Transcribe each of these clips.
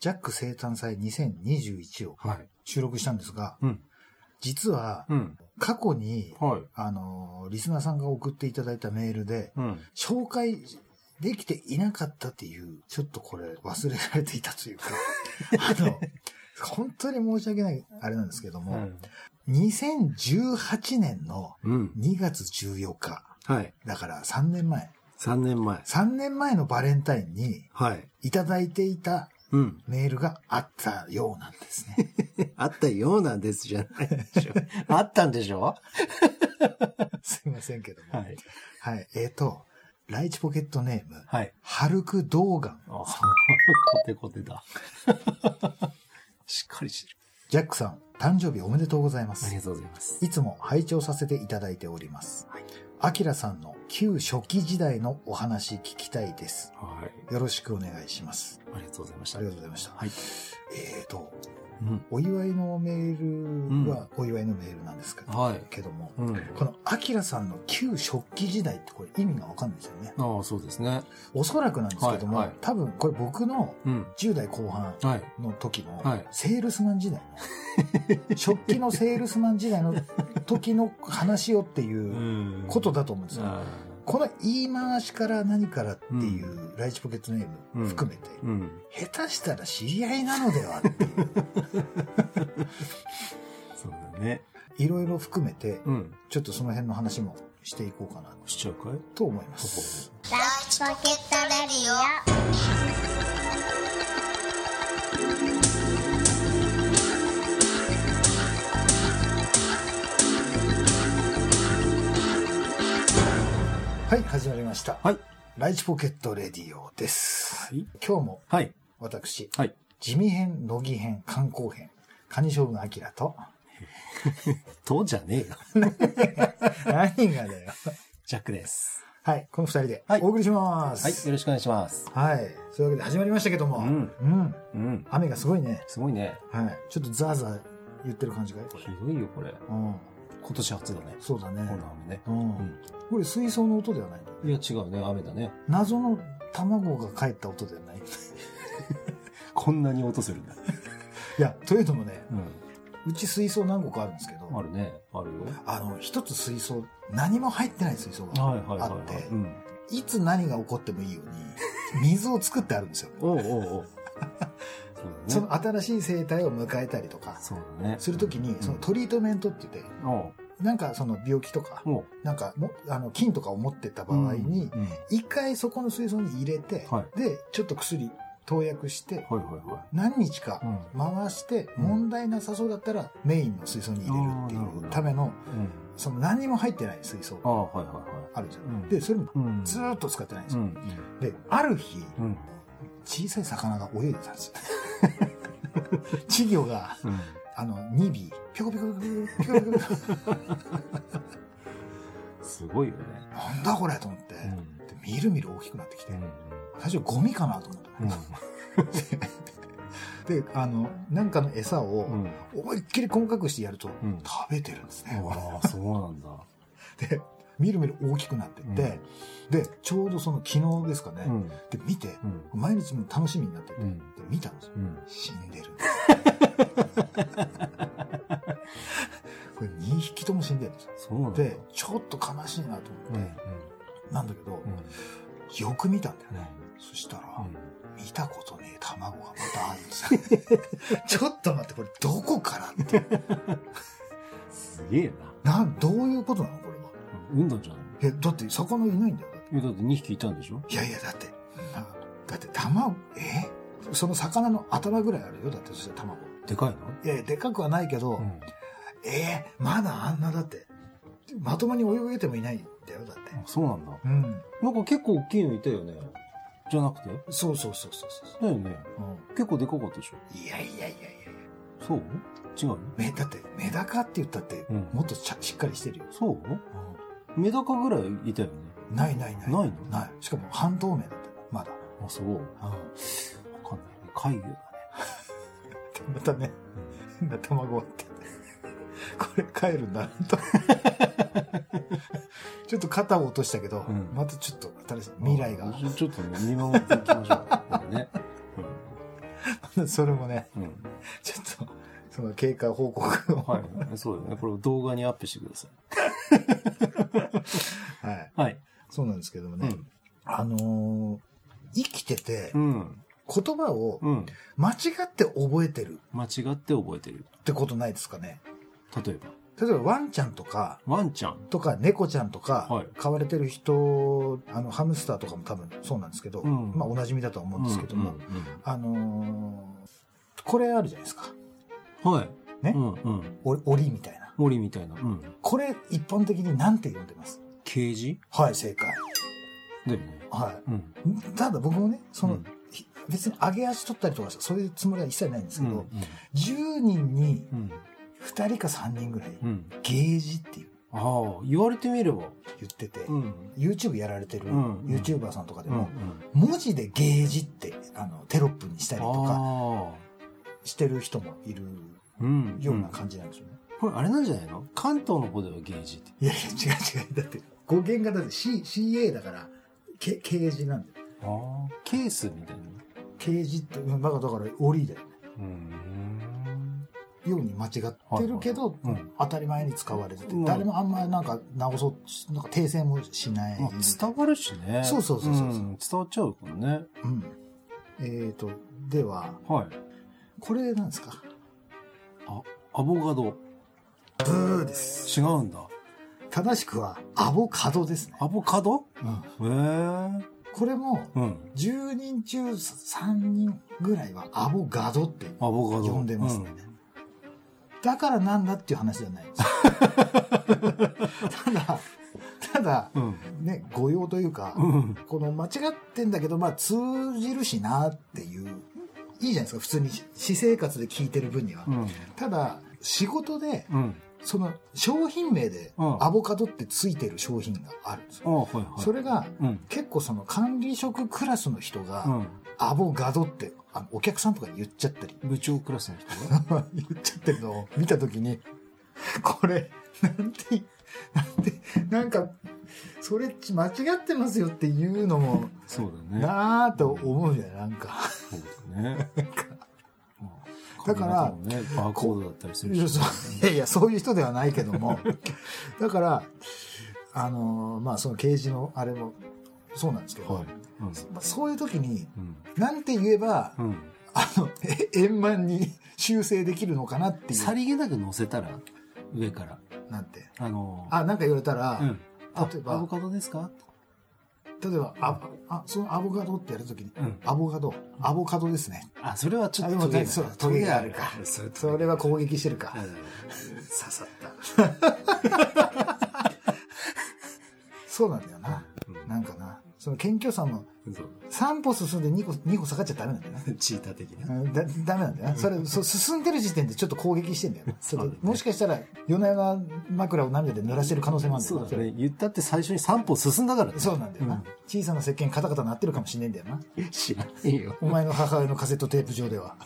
ジャック生誕祭2021をはい。収録したんですが、うん。実はうん。過去に、はい。あの、リスナーさんが送っていただいたメールで、うん。紹介できていなかったっていう、ちょっとこれ忘れられていたというか、あの、本当に申し訳ない、あれなんですけども、2018年のうん。2月14日、はい。だから3年前、3年前。3年前のバレンタインにはい。いただいていたうん。メールがあったようなんですね。あったようなんですじゃないでしょ。あったんでしょ？すいませんけども。はい。はい。えっ、と、ライチポケットネーム、はい。ハルク・ドーガン。あ、コテコテだ。しっかりしてる。ジャックさん、誕生日おめでとうございますあり。がとうございます。いつも拝聴させていただいておりますはい。アキラさんの旧初期時代のお話聞きたいです。はい。よろしくお願いします。ありがとうございました。ありがとうございました。はい。えーと、うん。お祝いのメールはお祝いのメールなんですけど,、はいけども、うん。このアキラさんの旧初期時代ってこれ意味がわかんないですよね。ああ、そうですね。おそらくなんですけども、多分これ僕のうん。10代後半はい。の時のはいセールスマン時代の、初期のセールスマン時代の時の話をっていうことだと思うんですよ。あこの言い回しから何からっていうライチポケットネーム含めて、ーうん。下手したら知り合いなのではっていう、そうだね。いろいろ含めて、うん。ちょっとその辺の話もしていこうかなしちゃうかい？と思います。ラッチポケットレディオはい、始まりました。はい。ライチポケットレディオです。はい。今日もはい。私、はい。地味編、乃木編、観光編、カニ将軍アキラと、とじゃねえよ。何がだよ。ジャックです。はい、この二人ではいお送りします。はい。よろしくお願いします。はい。そういうわけで始まりましたけども、うんうん。うん。雨がすごいね。すごいね。はい。ちょっとザーザー言ってる感じがひ。どいよ、これ。うん。今年初だね。そうだね。この雨ね。うん。うん。これ水槽の音ではないいや、違うね。雨だね。謎の卵が帰った音ではない。い こんなに音するんだ。や、というのもね、ううち水槽何個かあるんですけど、ん。あるね。あるよ。あの、一つ水槽、何も入ってない水槽がはいはいはいはあってい。、うん。いつ何が起こってもいいように、水を作ってあるんですよ。おうおうおう。そそうだね。の新しい生態を迎えたりとか、そうだね。するときに、そのトリートメントって言って、なんかその病気とか、なんかも、あの、菌とかを持ってた場合に一回そこの水槽に入れては、で、ちょっと薬投薬して、何日か。回して、うん問題なさそうだったらメインの水槽に入れるっていうための、うん。その何にも入ってない水槽あるじゃうんん。で、それも。ずーっと使ってないんですよ。うん。で、ある日、うん。小さい魚が泳いでたんですよ。稚魚が、うん。あの、2尾、ぴょこぴょこぴょこぴょこぴょこぴょこすごいよね。なんだこれと思って、うん。でみるみる大きくなってきて、うん。最初ゴミかなと思って。で、あの、なんかの餌をうん。思いっきり細かくしてやると、うん食べてるんですね。ああ、そうなんだ。で、みるみる大きくなってって、で、ちょうどその昨日ですかね、うん。で、見て、うん。毎日も楽しみになってて、うんで見たんですよ。うん。死んでる。これ2匹とも死んでるんですよ。で、ちょっと悲しいなと思って、。なんだけど、うん。よく見たんだようんね。そしたら、うん見たことねえ卵がまたあるんですよ。ちょっと待って、これどこからって。すげえな。なん、どういうことなの？産ん。だん。じゃないえ、だって魚いないん。だよ。だってえ、だって2匹いたん。でしょいやいや、だって、なだって卵、えその魚の頭ぐらいあるよ。だってそしたら卵。でかいのいやいや、でかくはないけど、うん。えーまだあん。なだって、まともに泳げてもいないん。だよ、だって。そうなん。だ。うん。なん。か結構大きいのいたよね。じゃなくてそうそうそうそうそう。だよね。う結構でかかったでしょん、いやいやいやいやいや。そう違うの、だって、メダカって言ったって、うん。もっとちゃしっかりしてるよ。そうメダカぐらいいたよね。うんないないない。ないの？ない。しかも半透明だったよまだ。あ、そう。わうんかんないね。海魚だね。またね、変な卵って。これ帰るんだなと。ちょっと肩を落としたけど、うんまたちょっと新しい未来が。ちょっとね、見守っていきましょう。ね。それもね、うん。ちょっと、その経過報告を。はい。そうだね。これを動画にアップしてくださはい。い。はい。そうなんですけどもね、うん。あのー生きててうん。言葉をうん。間違って覚えてる間違って覚えてる。ってことないですかね例えば、例えばワンちゃんとか、ワンちゃん。とか猫ちゃんとかはい、飼われてる人、あの、ハムスターとかも多分そうなんですけど、うんまあおなじみだとは思うんですけども、うんあのーこれあるじゃないですか。うんはい。ねうんうん。お檻みたいな。森みたいな。うん。これ一般的に何て呼んでます？ケージ？はい、正解。だよね。はうん。い。ただ僕もね、その、うんひ別に上げ足取ったりとかそういうつもりは一切ないんですけど、うん。10人にうん。2人か3人ぐらい、うん。ゲージっていうああ、言われてみれば。言ってて、うん。YouTube やられてるうん YouTuber さんとかでうん。も、文字でゲージってあのテロップにしたりとか。してる人もいるうん。ような感じなんですよね。これあれなんじゃないの？関東の方ではゲージって。いやいや、違う違う。だって、語源がだって C、CA だから、けケージなんだよ。ああ。ケースみたいな？ケージって、うんだから、だから、檻だよね。うん。ように間違ってるけど、はいはいうん当たり前に使われてて、うん誰もあんまなんか直そう、なんか訂正もしない。まあ、伝わるしね。そうそうそうそううん伝わっちゃうからね。うん。えーと、では、はい。これなんですか？あ、アボカド。ブーです。違うんだ。正しくは、アボカドですね。アボカド？うん。へえ。これも、うん。10人中3人ぐらいはアボガドってアボカド。呼んでますね。だからなんだっていう話じゃないんですよ。ただ、ただ、うん。ね、誤用というか、うん。この間違ってんだけど、まあ通じるしなっていう、いいじゃないですか、普通に私生活で聞いてる分には。うん。ただ、仕事で、うん。その商品名でうんアボカドってついてる商品があるんですあよ。はいはい。それがうん。結構その管理職クラスの人が、うん。アボガドってあのお客さんとかに言っちゃったり、部長クラスの人が？言っちゃってるのを見たときに、これ、なんて、なんて、なんか、それ間違ってますよっていうのも、そうだね。なぁと思うじゃない、なんか。そうだね。だからね、バーコードだったりするし。いやそういやいや、そういう人ではないけども、だから、あのーまあ、その刑事のあれもそうなんですけど、はい。うん。まあそういう時に、うん。なんて言えば、うん。あの、え円満に修正できるのかなっていう。さりげなく乗せたら、上から。なんて。あの、あ、なんか言われたら、うん。あ例えばアボカドですか？例えば、あ、あ、そのアボカドってやるときに、うんアボカド、アボカドですね。あ、それはちょっとトゲがそうトゲがあるかそれは攻撃してるか。うん刺さった。そうなんだよな。うんなんかな。その謙虚さも、3歩進んで2歩、2歩下がっちゃダメなんだよな。チーター的な。うんだダメなんだよな。それ、そう進んでる時点でちょっと攻撃してんだよな。そねもしかしたら、夜な夜な枕を涙で濡らしてる可能性もあるんだよな。そうだね。言ったって最初に3歩進んだからね。そうなんだよな。うん小さな石鹸カタカタ鳴ってるかもしれないんだよな。知らねえよ。お前の母親のカセットテープ上では。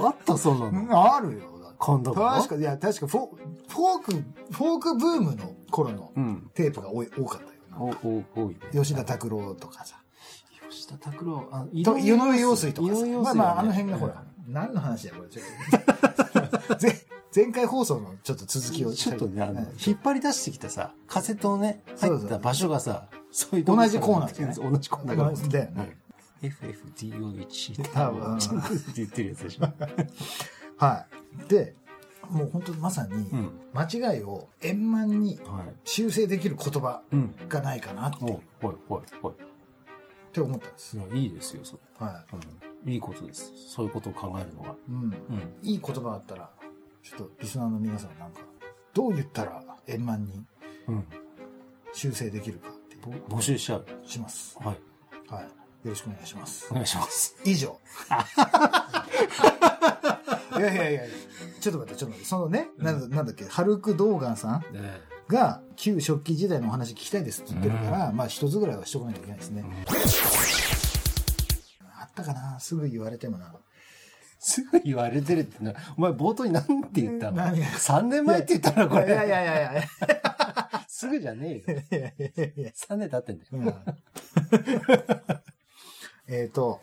あった、そんなの？あるよ。今度確か、いや、確かフォ、フォーク、フォークブームの頃のうん。テープが多い多かった。吉田拓郎とかさ。吉田拓郎、あ、と井上陽水とかさ。まあまあ、あの辺がほら、何の話だよ、これ。ちょっと 前前回放送のちょっと続きを。ちょっとね、あのうん、引っ張り出してきたさ、カセットのね、入った場所がさ、そういう同じコーナー同じコーナーだよね FFDOH って言ってるやつでしょ。はい。で、もう本当まさにう、ん。間違いを円満にはい。修正できる言葉うん。がないかなっておはい、はい、はい。って思ったんです。いや、いいですよ、それ。はうん。いいことです。そういうことを考えるのが。い。うん。うん。いい言葉だったら、ちょっとリスナーの皆さんなんか、どう言ったら円満にうん。修正できるかっていうぼ募集しちゃう。します。はい。はい。よろしくお願いしますお。願いします。以上。いやいやいやいやちょっと待って、ちょっと待って。そのね、なんだなんだっけ、ハルク・ドーガンさんねが旧食器時代のお話聞きたいですって言ってるから、まあ一つぐらいはしとかなきゃいけないですね。あったかな？すぐ言われてもな。すぐ言われてるってな。お前冒頭に何て言ったの？何？が ?3 年前って言ったのこれ。いやいやいやいやい すぐじゃねえよ。やいやいやいや3年経ってんだよ。うんえっと、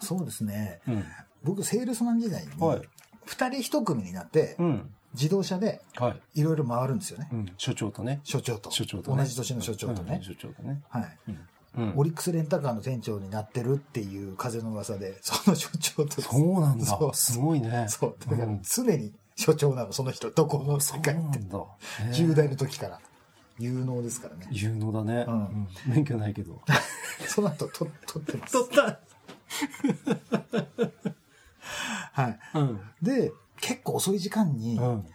そうですね。うん。僕、セールスマン時代に、はい。二人一組になってう、ん。自動車ではい。いろいろ回るんですよね。うん。所長とね。所長と。所長とね。同じ年の所長とねうん。所長とね。はい。うん。オリックスレンタカーの店長になってるっていう風の噂で、その所長と。そうなんだ。すごいね。そう。だからん常に所長なの、その人。どこの世界って。なんだ。10代の時から。有能ですからね。有能だね。うんうん免許ないけど。その後、と、取ってます。った はい。うん。で、結構遅い時間に、うん。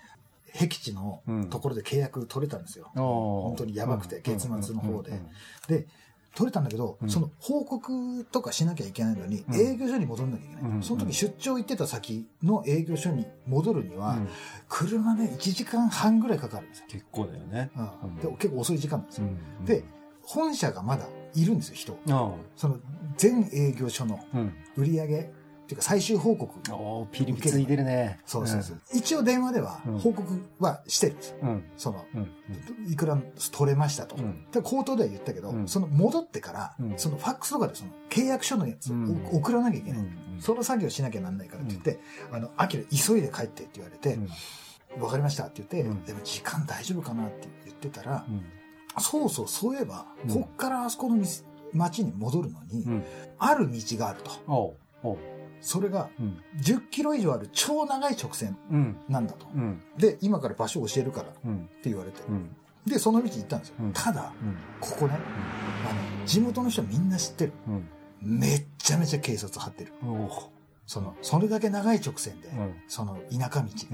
僻地のところで契約取れたんですよ。本本当にやばくて、月末の方でうんうん。で、取れたんだけど、うんその報告とかしなきゃいけないのに、うん営業所に戻んなきゃいけない。うんその時出張行ってた先の営業所に戻るには、うん車で1時間半ぐらいかかるんですよ。結構だよね。うんで結構遅い時間なんですよ。うんで、本社がまだいるんですよ、人。あその全営業所の。売り上げっていうか最終報告。ピリピリついてるね。そうそうそう。一応電話ではうん報告はしてるんですよ。うん。その、うん。いくら取れましたと。うんで口頭では言ったけど、うんその戻ってから、うんそのファックスとかでその契約書のやつ送らなきゃいけない。うんその作業しなきゃなんないからって言って、あの、アキラ急いで帰ってって言われて、わ、かりましたって言って、うんでも時間大丈夫かなって言ってたら、うん。そうそう、そういえば、うんこっからあそこの店町に戻るのに、うん。ある道があると。それがうん。10キロ以上ある超長い直線うん。なんだと。うん。で、今から場所を教えるからってうん。言われて。うん。で、その道行ったんですよ。うんただ、うん。ここね、あの、地元の人みんな知ってる。うん。めっちゃめちゃ警察張ってる。その、それだけ長い直線で、うんその田舎道で。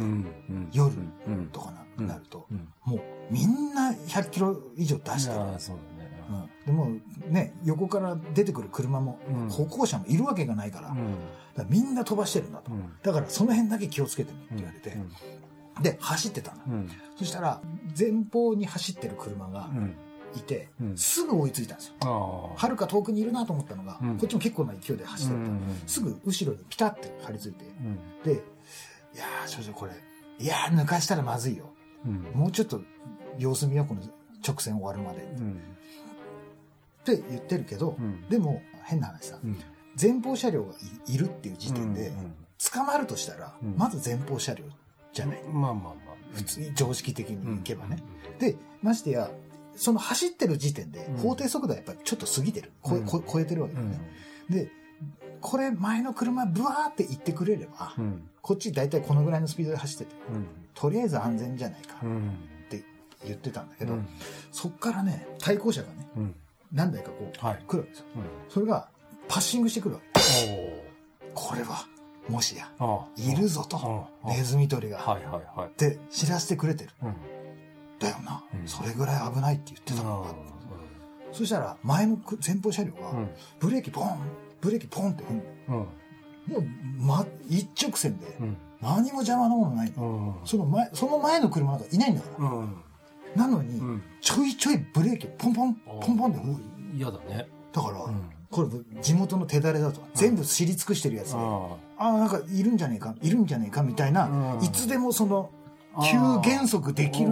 夜うん。とかな,、ると、うん。もうみんな100キロ以上出してる。ああ、そうだね。うん、でもね、横から出てくる車も、うん歩行者もいるわけがないから、だかうん。らみんな飛ばしてるんだと。うん。だからその辺だけ気をつけてねって言われて、うん。で、走ってたの。うん。そしたら、前方に走ってる車がうん。いて、うんすぐ追いついたんですよ。はるか遠くにいるなと思ったのが、うんこっちも結構な勢いで走ってた。うんすぐ後ろにピタって張り付いて、うん。で、いやー、少々これ、いやー、抜かしたらまずいよ。うん。もうちょっと様子見よう、この直線終わるまで。っうん。て言ってるけど、うんでも、変な話さ、うん。前方車両がいいるっていう時点で、うん捕まるとしたら、うんまず前方車両じゃない？まあまあまあ。普通に常識的に行けばね。うん。で、ましてや、その走ってる時点でうん、法定速度はやっぱりちょっと過ぎてる。超えてるわけだよね。で、これ前の車ブワーって行ってくれれば、うん。こっち大体このぐらいのスピードで走ってて、うん。とりあえず安全じゃないかっうん。て言ってたんだけど、うん。そっからね、対向車がね、うん。何台かこう、はい。来るわけですよ。うん。それがパッシングしてくるわけ。おこれは、もしや。いるぞと、ネズミ捕りが、はいはいはい。って知らせてくれてる。うん。だよな、うんそれぐらい危ないって言ってたのか。うそしたら、前のく前方車両が、ん。ブレーキポン、ブレーキポンってうん。もう、ま、一直線で、うん。何も邪魔なものない。その前、その前の車なんかいないんだから。うん。なのに、うん。ちょいちょいブレーキをポンポン、ポンポンって。嫌だね。だから、うん。これ地元の手だれだと。全部知り尽くしてるやつで、あああ、なんかいるんじゃねえか、いるんじゃねえかみたいな、うんいつでもその、あ。急減速できる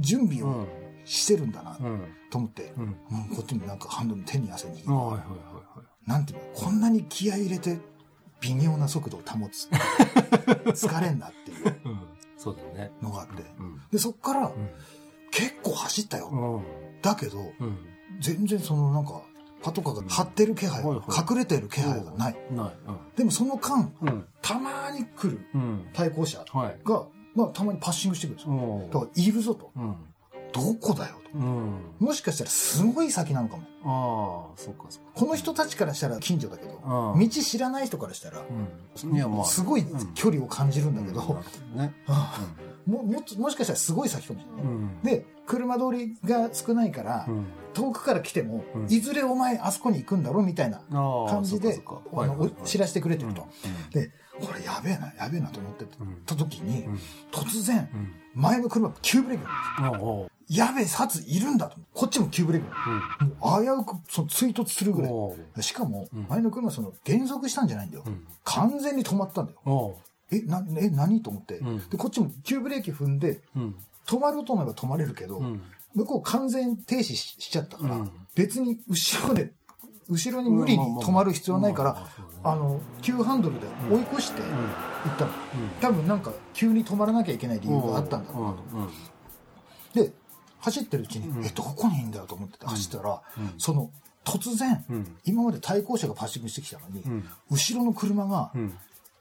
準備をん。してるんだなうん。と思って、うん。もうこっちもなんかハンドル手に汗握っなんていうの、こんなに気合い入れて微妙な速度を保つ。疲れんなっていう。そうだね。のがあって。うん。で、そっからうん。結構走ったよ。うん。だけど、うん。全然そのなんか、パトカーが張ってる気配、隠れてる気配がない。でもその間。たまに来るうん。対向車はい。が、まあたまにパッシングしてくるんですよ。おだからいるぞと。うん。どこだよと。うん。もしかしたらすごい先なのかも。ああ、そうかそうか。この人たちからしたら近所だけど、うん道知らない人からしたら、うん。いや、まあ。すごい距離を感じるんだけど、ね。もももしかしたらすごい先かもしれない。うん。で、車通りが少ないから、うん。遠くから来ても、うんいずれお前あそこに行くんだろみたいな感じで知らせてくれてると。うんで、これやべえな、やべえなと思ってうんた時に、うん突然、うん。前の車が急ブレーキなんでああ、おうすやべえ、殺いるんだと。こっちも急ブレーキなん。危うくその追突するぐらい。しかもうん、前の車はその減速したんじゃないんだよ。うん。完全に止まったんだよ。え、な、え、何？と思って、うん。で、こっちも急ブレーキ踏んで、うん。止まろうと思えば止まれるけど、うん。向こう完全停止ししちゃったから、うん。別に後ろで後ろに無理に止まる必要はないからまあの急ハンドルで追い越して行ったの、多分なんか急に止まらなきゃいけない理由があったんだろうなと、で走ってるうちに、えどこにいいんだよと思ってて走ったら、その突然、うん。今まで対向車がパッシングしてきたのに、ん。後ろの車がうん。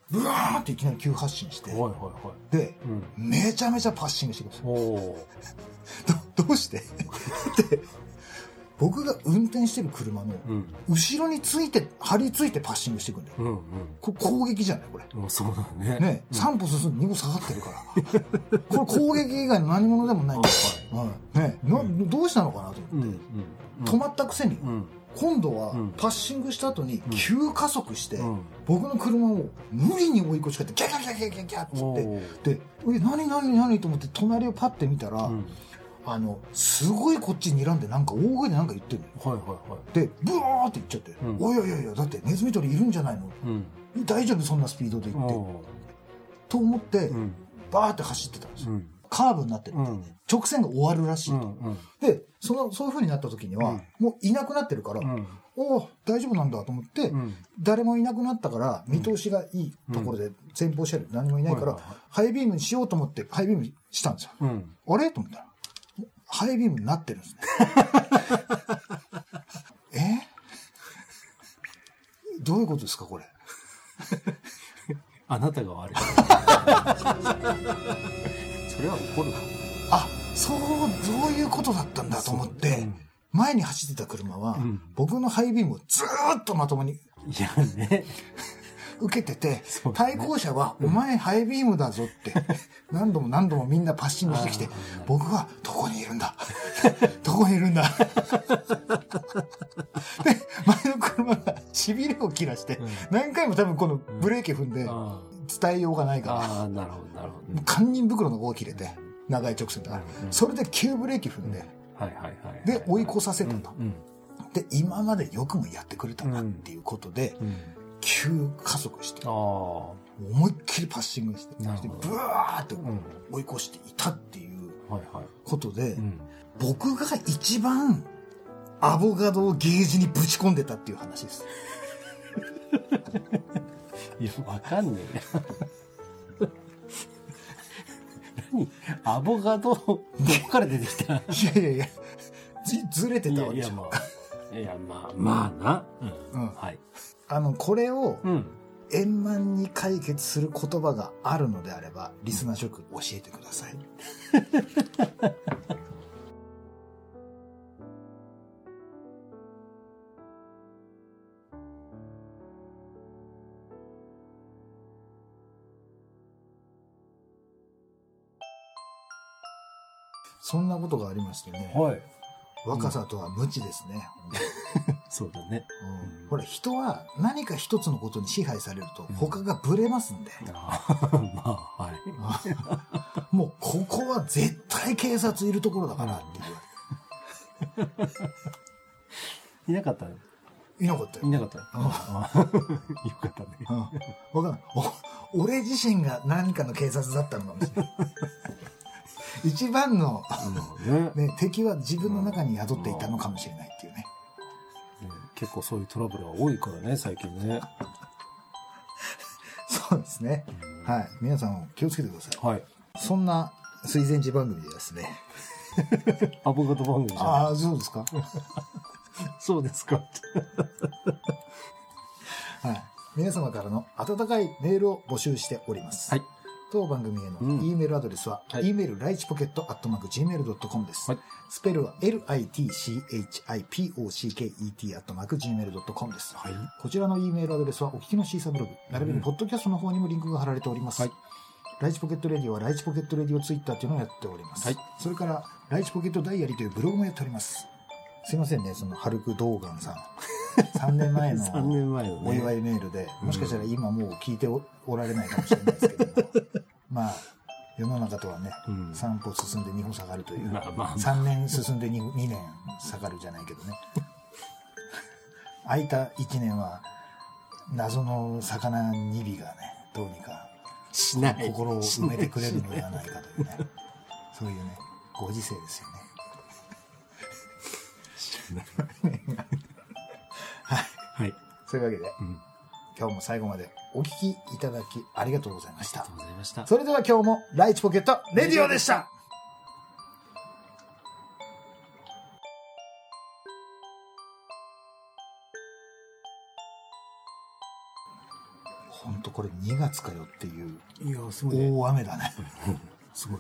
ブワーっていきなり急発進して、で、めちゃめちゃパッシングしてくるんですよ。どどうして？で僕が運転してる車のうん。後ろについて張り付いてパッシングしてくるんだよ。うんこれ攻撃じゃない？これ。そうだね。ね、3歩進んで2歩下がってるから。これ攻撃以外の何者でもないんだよ、はい。ねなどうしたのかなと思って、うんうん。止まったくせに、うん。今度はうん。パッシングした後に急加速して、うん。僕の車を無理に追い越しかってギャギャギャギャギャギャってっー。てでえ何何何と思って隣をパッて見たら、うんあのすごいこっちに睨んでなんか大声でなんか言ってるのよ。はいはいはい。でブワーって言っちゃって「うん。おいおいおいおいだってネズミ捕りいるんじゃないの。うん。大丈夫そんなスピードで行って」おと思って、ーうん。バーって走ってたんですよ、うん。カーブになってるみたいで、うん。直線が終わるらしい。と、うんうん。でそのそういう風になった時には、もういなくなってるから、うん。おお大丈夫なんだと思って、うん。誰もいなくなったから見通しがいいところで前方車両何もいないから、ハイビームにしようと思ってハイビームしたんですよ、うん。あれ？と思ったらハイビームになってるんですね。え？どういうことですかこれ？あなたが悪い。それは怒るわあそうそういうことだったんだと思って、う。ん。前に走ってた車は、ん。僕のハイビームをずーっとまともに。いやね受けてて、対向車は、お前ハイビームだぞって、何度も何度もみんなパッシングしてきて、僕はどこにいるんだ？どこにいるんだ？で、前の車が痺れを切らして、何回も多分このブレーキ踏んで、あ伝えようがないから、ああなるほどなるほど。堪忍袋の方が切れて、長い直線だから、それで急ブレーキ踏んで、で、追い越させたと。うんで、今までよくもやってくれたなっていうことで、うん急加速して、思いっきりパッシングして、なるほど。でブワーってん。追い越していたっていうことで、うん。僕が一番アボガドをゲージにぶち込んでたっていう話です。いやわかんねえ何？アボカドどこから出てきた？いやいやいや、ずずれていたわけでしょ。やいやまあ。いやまあまあな。うん。はいあの、これをうん円満に解決する言葉があるのであれば、リスナー諸君教えてください。そんなことがありましてね、はい若さとは無知ですね。そうだね。うん。ほら、人は何か一つのことに支配されると他がブレますんで、あーまあはい。もうここは絶対警察いるところだからって言わいなかった？れていなかったよ。い。なかった。あーよかったね。うん。わかんない。お俺自身が何かの警察だったのかもしれない。一番の、うんね。ね、敵は自分の中に宿っていたのかもしれないって結構そういうトラブルが多いからね最近ね そうですね。はい。皆さん気をつけてください。はいそんな水前寺番組でですね。アボカド番組じゃないああ、そうですか？そうですかはい。皆様からの温かいメールを募集しております。はい。当番組へのうん E メールアドレスは、はい e メールライチポケットアットマーク Gmail.com です。はいスペルは litchipocket アットマーク Gmail.com です。はいこちらの E メールアドレスはお聞きのシーサーブログ、並びにポッドキャストの方にもリンクが貼られております。はいライチポケットレディオはライチポケットレディオツイッターというのをやっております。はいそれから、ライチポケットダイアリーというブログもやっております。すいませんね、その、ハルク・ドーガンさん。3年前の 3年前のね。お祝いメールで、もしかしたら今もう聞いておおられないかもしれないですけども、まあ、世の中とはね、うん。3歩進んで2歩下がるという、まあまあまあ。3年進んで 2, 2年下がるじゃないけどね。空いた1年は、謎の魚2尾がね、どうにか心を埋めてくれるのではないかというね、そういうね、ご時世ですよね。はい。ういうわけで、うん。今日も最後までお聞きいただきありがとうございましたありがと。うございました。それでは今日もライチポケットレディオでしたほんとこれ2月かよっていういや、すごいね。大雨だね。すごい。